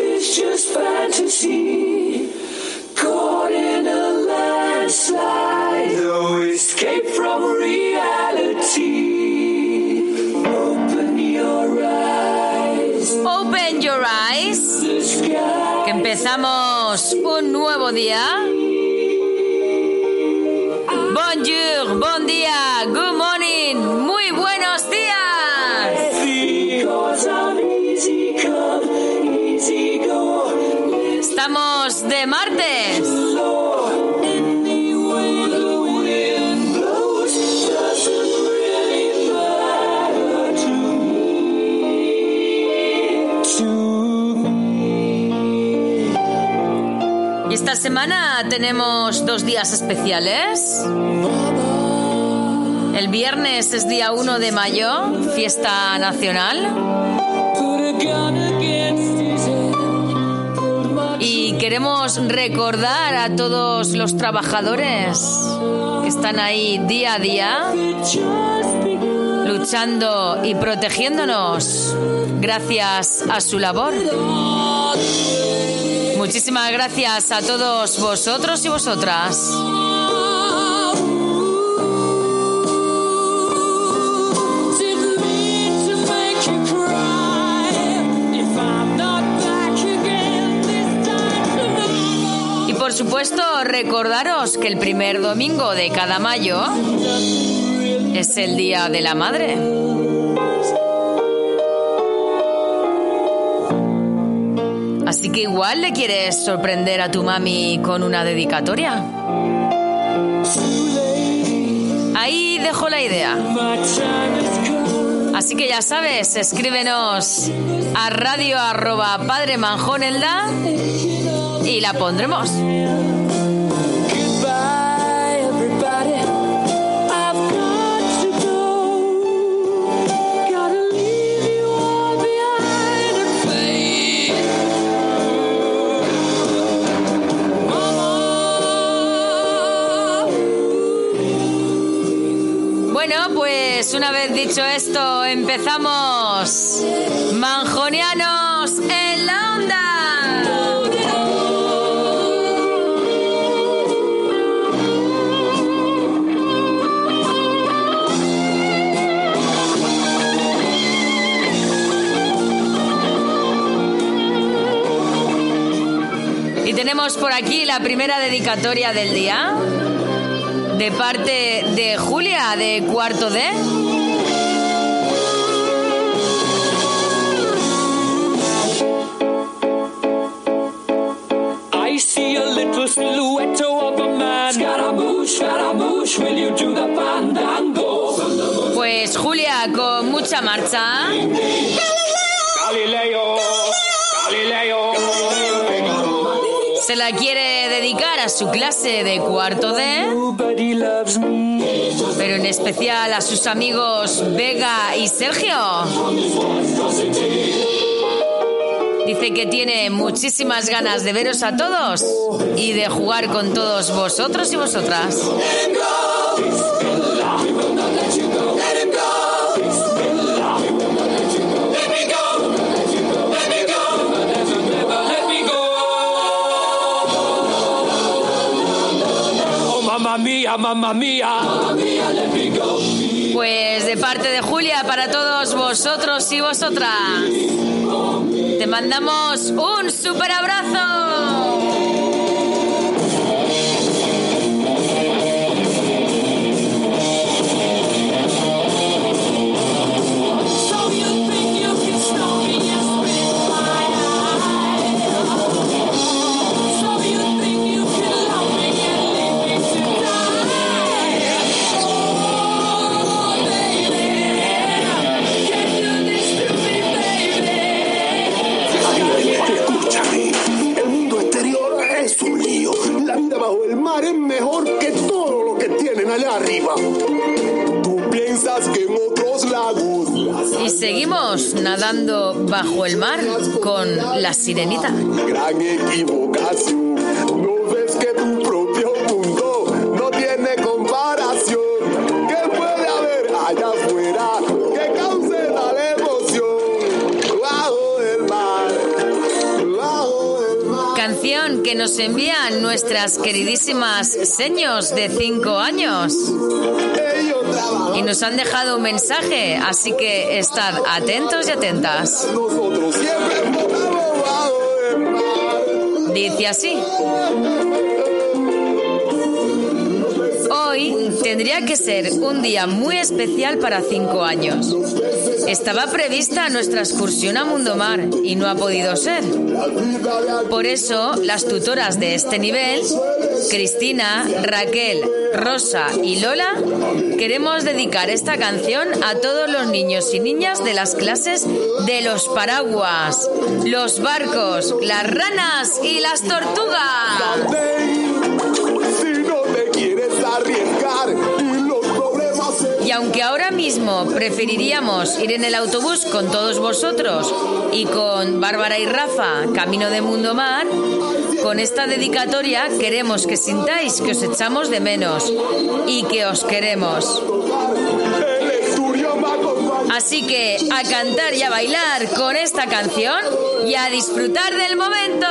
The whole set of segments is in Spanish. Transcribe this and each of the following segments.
Just fantasy? Caught in a landslide, no escape from reality. Open your eyes, Open your eyes, que empezamos un nuevo día. Bonjour, bon día, good morning, muy buenos semana tenemos dos días especiales. El viernes es día 1 de mayo, fiesta nacional. Y queremos recordar a todos los trabajadores que están ahí día a día luchando y protegiéndonos gracias a su labor. Muchísimas gracias a todos vosotros y vosotras. Y por supuesto, recordaros que el primer domingo de cada mayo es el Día de la Madre. Así que igual le quieres sorprender a tu mami con una dedicatoria. Ahí dejo la idea. Así que ya sabes, escríbenos a radio arroba padre manjonelda y la pondremos. Bueno, pues una vez dicho esto, empezamos. Manjonianos en la onda. Y tenemos por aquí la primera dedicatoria del día de parte de Julia de Cuarto D. I see a little silhouette of a man. Scaramouche, Scaramouche, will you do the fandango? Pues Julia, con mucha marcha. Galileo, Galileo. Se la quiere a su clase de cuarto D, pero en especial a sus amigos Vega y Sergio. Dice que tiene muchísimas ganas de veros a todos y de jugar con todos vosotros y vosotras. Mia, mamma mia. Pues de parte de Julia para todos vosotros y vosotras. Te mandamos un super abrazo. Y seguimos nadando bajo el mar con la sirenita. Gran equivocación. No ves que tu propio mundo no tiene comparación. ¿Qué puede haber allá afuera que cause tal emoción? Bajo el mar, bajo el mar. Canción que nos envían nuestras queridísimas seños de 5 años. Y nos han dejado un mensaje, así que estad atentos y atentas. Dice así. Hoy tendría que ser un día muy especial para cinco años. Estaba prevista nuestra excursión a Mundo Mar y no ha podido ser. Por eso, las tutoras de este nivel, Cristina, Raquel, Rosa y Lola, queremos dedicar esta canción a todos los niños y niñas de las clases de los paraguas, los barcos, las ranas y las tortugas. Y aunque ahora mismo preferiríamos ir en el autobús con todos vosotros y con Bárbara y Rafa camino de Mundo Mar, con esta dedicatoria queremos que sintáis que os echamos de menos y que os queremos. Así que a cantar y a bailar con esta canción y a disfrutar del momento.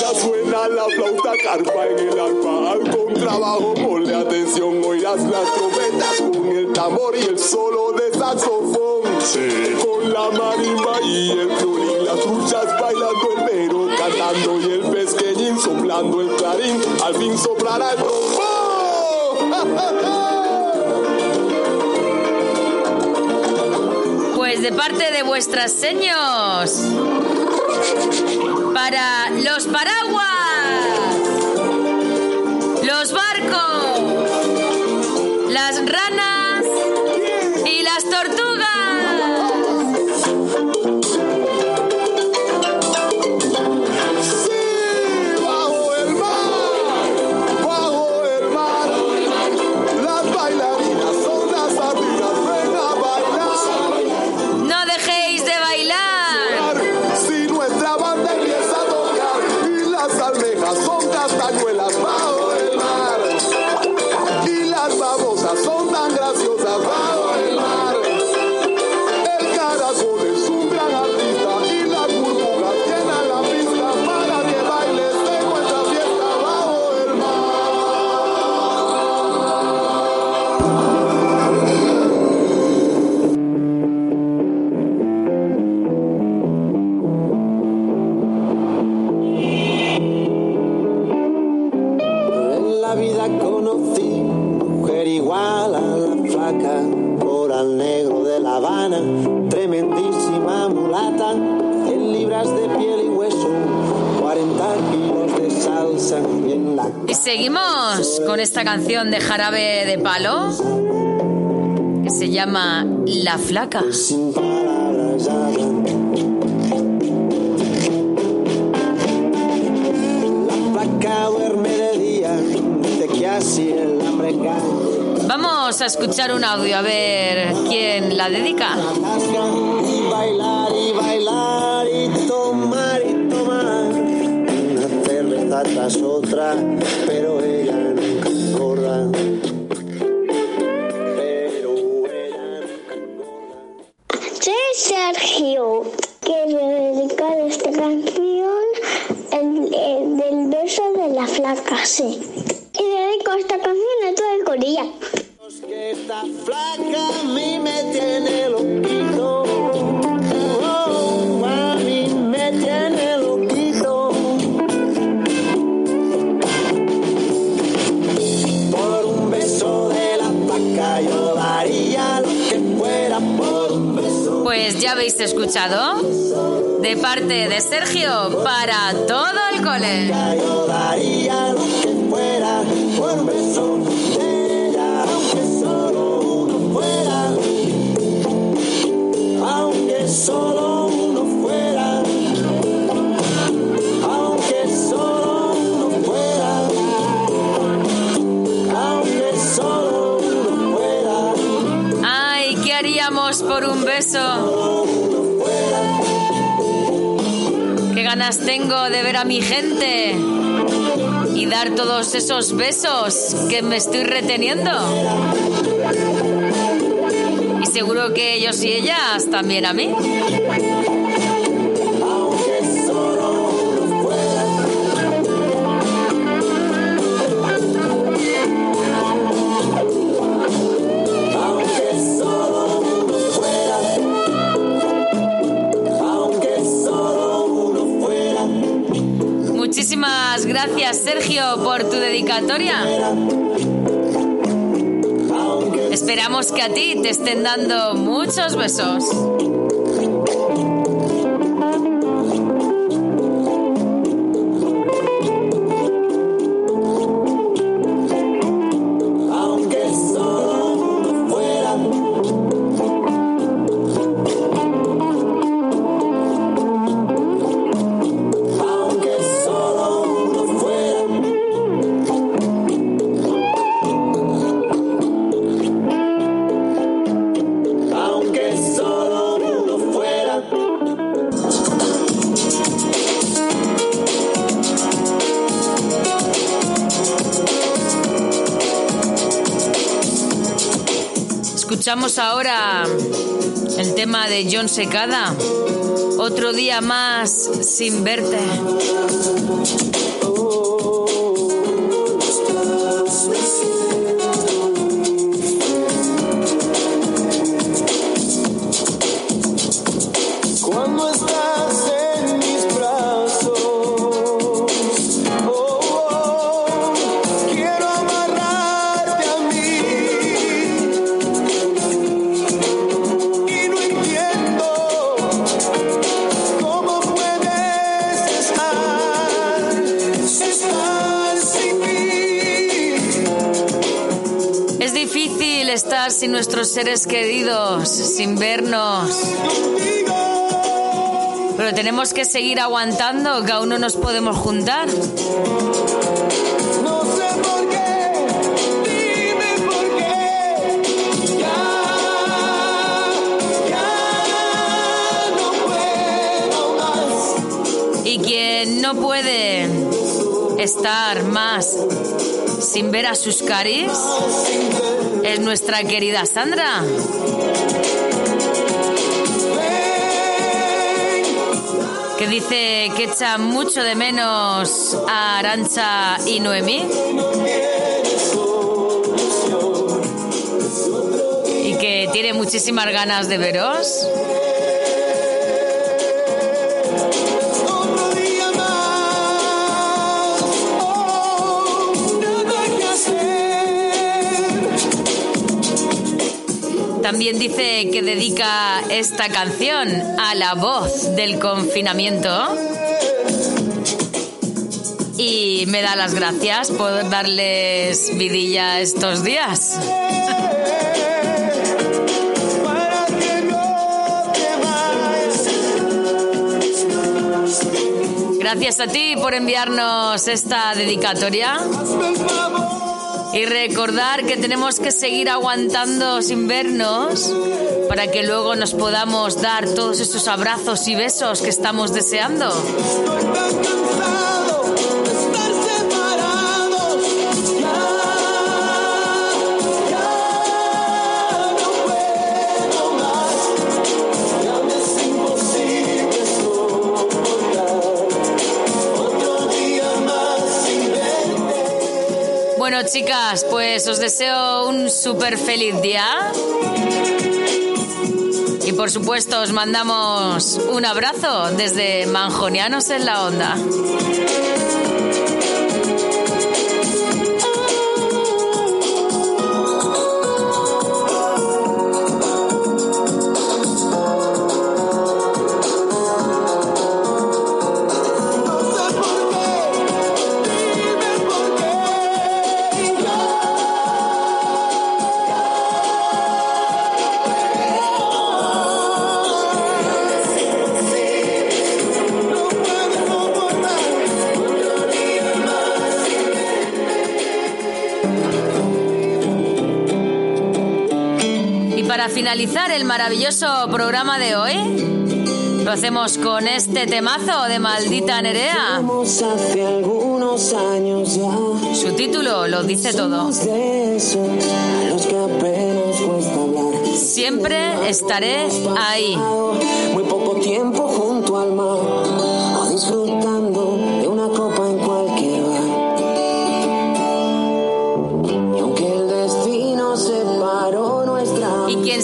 Ya suena la flauta carpa en el arpa al contrabajo ponle atención oirás las trompetas con el tambor y el solo de saxofón con la marimba y el violín las truchas bailando el mero cantando y el pesqueñín soplando el clarín. Al fin soplará el trombón Pues de parte de vuestras seños, para los paraguas, los barcos, las ranas y las tortugas. Esta canción de jarabe de palo que se llama La Flaca. Vamos a escuchar un audio a ver quién la dedica. Y bailar y bailar y tomar y tomar una cerveza tras otra, la flaca, sí. Y dedico esta canción a todo el. Es que esta flaca a mí me tiene loquito. Oh, a mí me tiene loquito. Por un beso de la flaca yo daría lo que fuera por un beso. Pues ya habéis escuchado. De parte de Sergio para todo el cole. Tengo de ver a mi gente y dar todos esos besos que me estoy reteniendo. Y seguro que ellos y ellas también a mí. Gracias, Sergio, por tu dedicatoria. Esperamos que a ti te estén dando muchos besos. Escuchamos ahora el tema de John Secada. Otro día más sin verte. Estar sin nuestros seres queridos, sin vernos. Pero tenemos que seguir aguantando, que aún no nos podemos juntar. No puede estar más sin ver a sus caris es nuestra querida Sandra. Que dice que echa mucho de menos a Arancha y Noemí. Y que tiene muchísimas ganas de veros. También dice que dedica esta canción a la voz del confinamiento. Y me da las gracias por darles vidilla estos días. Gracias a ti por enviarnos esta dedicatoria. Y recordar que tenemos que seguir aguantando sin vernos para que luego nos podamos dar todos esos abrazos y besos que estamos deseando. Bueno, chicas, pues os deseo un súper feliz día. Y por supuesto os mandamos un abrazo desde Manjonianos en la Onda. Finalizar el maravilloso programa de hoy, lo hacemos con este temazo de Maldita Nerea. Vamos hace algunos años ya. Su título lo dice todo. De eso, a los que apenas cuesta hablar. Siempre estaré ahí. Muy poco tiempo junto al mar,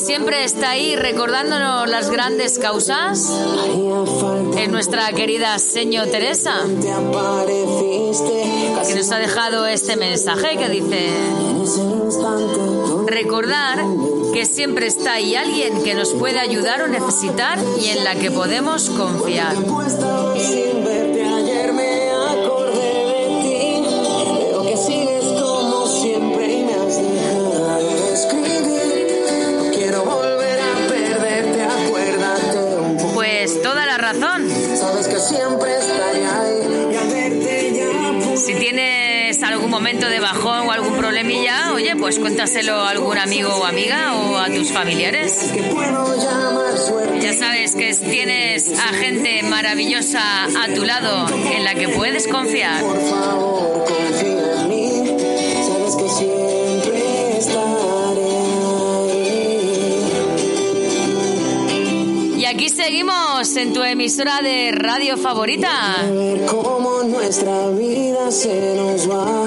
siempre está ahí recordándonos las grandes causas es nuestra querida señor Teresa, que nos ha dejado este mensaje que dice, recordar que siempre está ahí alguien que nos puede ayudar o necesitar y en la que podemos confiar. Algún momento de bajón o algún problemilla, oye, pues cuéntaselo a algún amigo o amiga o a tus familiares. Ya sabes que tienes a gente maravillosa a tu lado en la que puedes confiar. Por en tu emisora de radio favorita. ver cómo nuestra vida se nos va.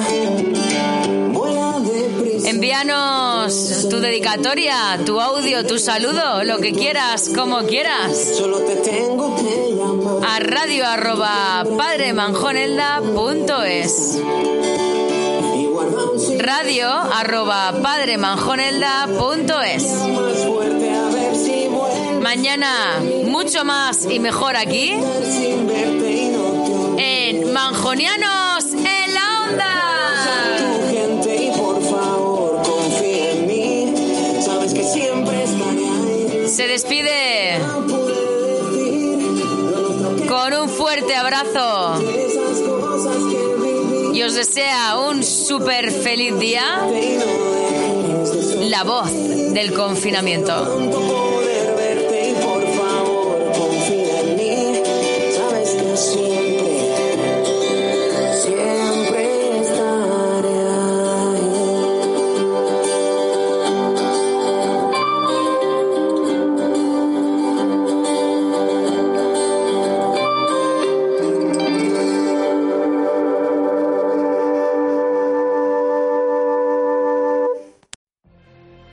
Envíanos tu dedicatoria, tu audio, tu saludo, lo que quieras, como quieras, Solo te tengo que llamar. a radio arroba padremanjonelda.es. Radio arroba padremanjonelda.es. Mañana mucho más y mejor aquí en Manjonianos en la onda. Se despide con un fuerte abrazo y os desea un súper feliz día. La voz del confinamiento.